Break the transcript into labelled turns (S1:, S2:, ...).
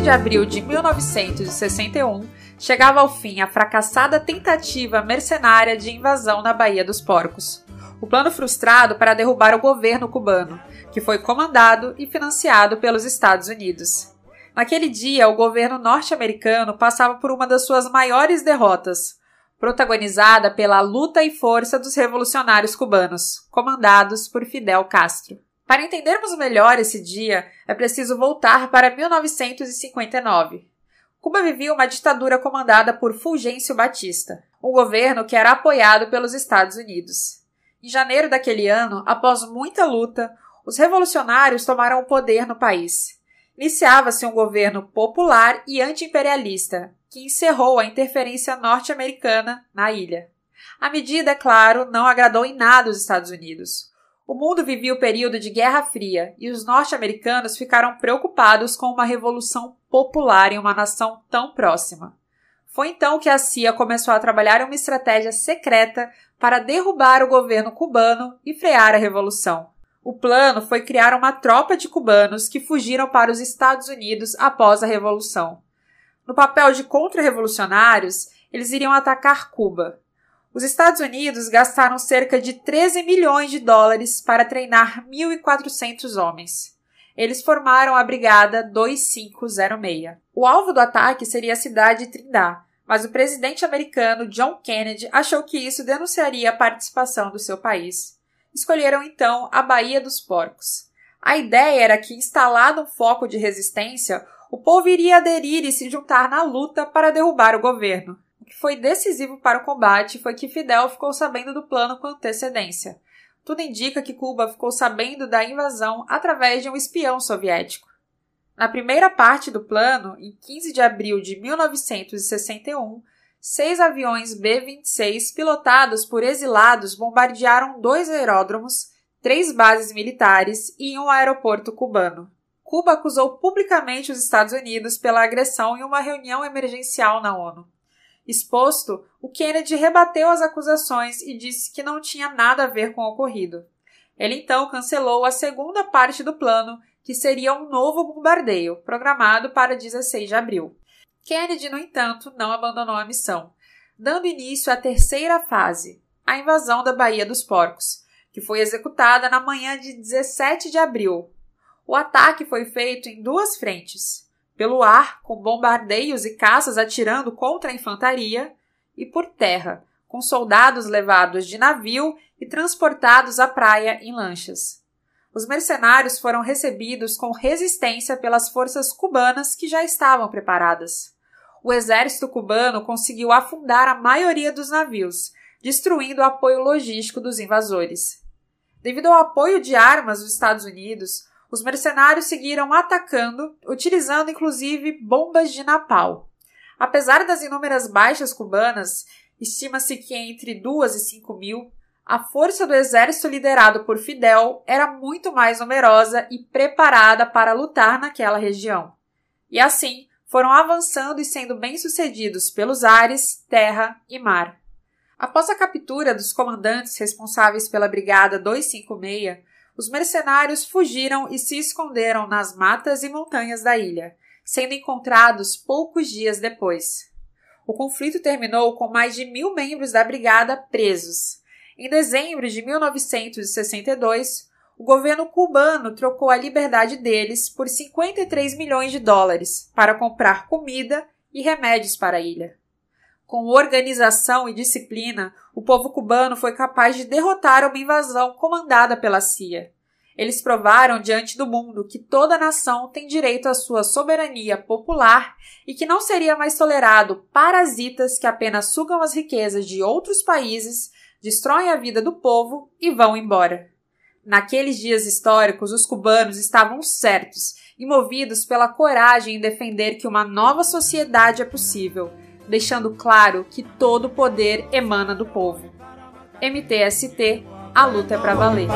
S1: 7 de abril de 1961, chegava ao fim a fracassada tentativa mercenária de invasão na Baía dos Porcos. O plano frustrado para derrubar o governo cubano, que foi comandado e financiado pelos Estados Unidos. Naquele dia, o governo norte-americano passava por uma das suas maiores derrotas, protagonizada pela luta e força dos revolucionários cubanos, comandados por Fidel Castro. Para entendermos melhor esse dia, é preciso voltar para 1959. Cuba vivia uma ditadura comandada por Fulgêncio Batista, um governo que era apoiado pelos Estados Unidos. Em janeiro daquele ano, após muita luta, os revolucionários tomaram o poder no país. Iniciava-se um governo popular e anti-imperialista, que encerrou a interferência norte-americana na ilha. A medida, é claro, não agradou em nada os Estados Unidos. O mundo vivia o período de Guerra Fria e os norte-americanos ficaram preocupados com uma revolução popular em uma nação tão próxima. Foi então que a CIA começou a trabalhar uma estratégia secreta para derrubar o governo cubano e frear a revolução. O plano foi criar uma tropa de cubanos que fugiram para os Estados Unidos após a Revolução. No papel de contra-revolucionários, eles iriam atacar Cuba. Os Estados Unidos gastaram cerca de 13 milhões de dólares para treinar 1.400 homens. Eles formaram a Brigada 2506. O alvo do ataque seria a cidade de Trindade, mas o presidente americano John Kennedy achou que isso denunciaria a participação do seu país escolheram então a Baía dos Porcos. A ideia era que, instalado um foco de resistência, o povo iria aderir e se juntar na luta para derrubar o governo. Que foi decisivo para o combate foi que Fidel ficou sabendo do plano com antecedência. Tudo indica que Cuba ficou sabendo da invasão através de um espião soviético. Na primeira parte do plano, em 15 de abril de 1961, seis aviões B-26 pilotados por exilados bombardearam dois aeródromos, três bases militares e um aeroporto cubano. Cuba acusou publicamente os Estados Unidos pela agressão em uma reunião emergencial na ONU. Exposto, o Kennedy rebateu as acusações e disse que não tinha nada a ver com o ocorrido. Ele então cancelou a segunda parte do plano, que seria um novo bombardeio, programado para 16 de abril. Kennedy, no entanto, não abandonou a missão, dando início à terceira fase, a invasão da Baía dos Porcos, que foi executada na manhã de 17 de abril. O ataque foi feito em duas frentes: pelo ar, com bombardeios e caças atirando contra a infantaria, e por terra, com soldados levados de navio e transportados à praia em lanchas os mercenários foram recebidos com resistência pelas forças cubanas que já estavam preparadas. O exército cubano conseguiu afundar a maioria dos navios, destruindo o apoio logístico dos invasores. Devido ao apoio de armas dos Estados Unidos, os mercenários seguiram atacando, utilizando inclusive bombas de napalm. Apesar das inúmeras baixas cubanas, estima-se que entre 2 e 5 mil, a força do exército liderado por Fidel era muito mais numerosa e preparada para lutar naquela região. E assim, foram avançando e sendo bem-sucedidos pelos ares, terra e mar. Após a captura dos comandantes responsáveis pela Brigada 256, os mercenários fugiram e se esconderam nas matas e montanhas da ilha, sendo encontrados poucos dias depois. O conflito terminou com mais de mil membros da brigada presos, em dezembro de 1962, o governo cubano trocou a liberdade deles por 53 milhões de dólares para comprar comida e remédios para a ilha. Com organização e disciplina, o povo cubano foi capaz de derrotar uma invasão comandada pela CIA. Eles provaram diante do mundo que toda nação tem direito à sua soberania popular e que não seria mais tolerado parasitas que apenas sugam as riquezas de outros países destroem a vida do povo e vão embora. Naqueles dias históricos, os cubanos estavam certos e movidos pela coragem em defender que uma nova sociedade é possível, deixando claro que todo poder emana do povo. MTST, a luta é para valer.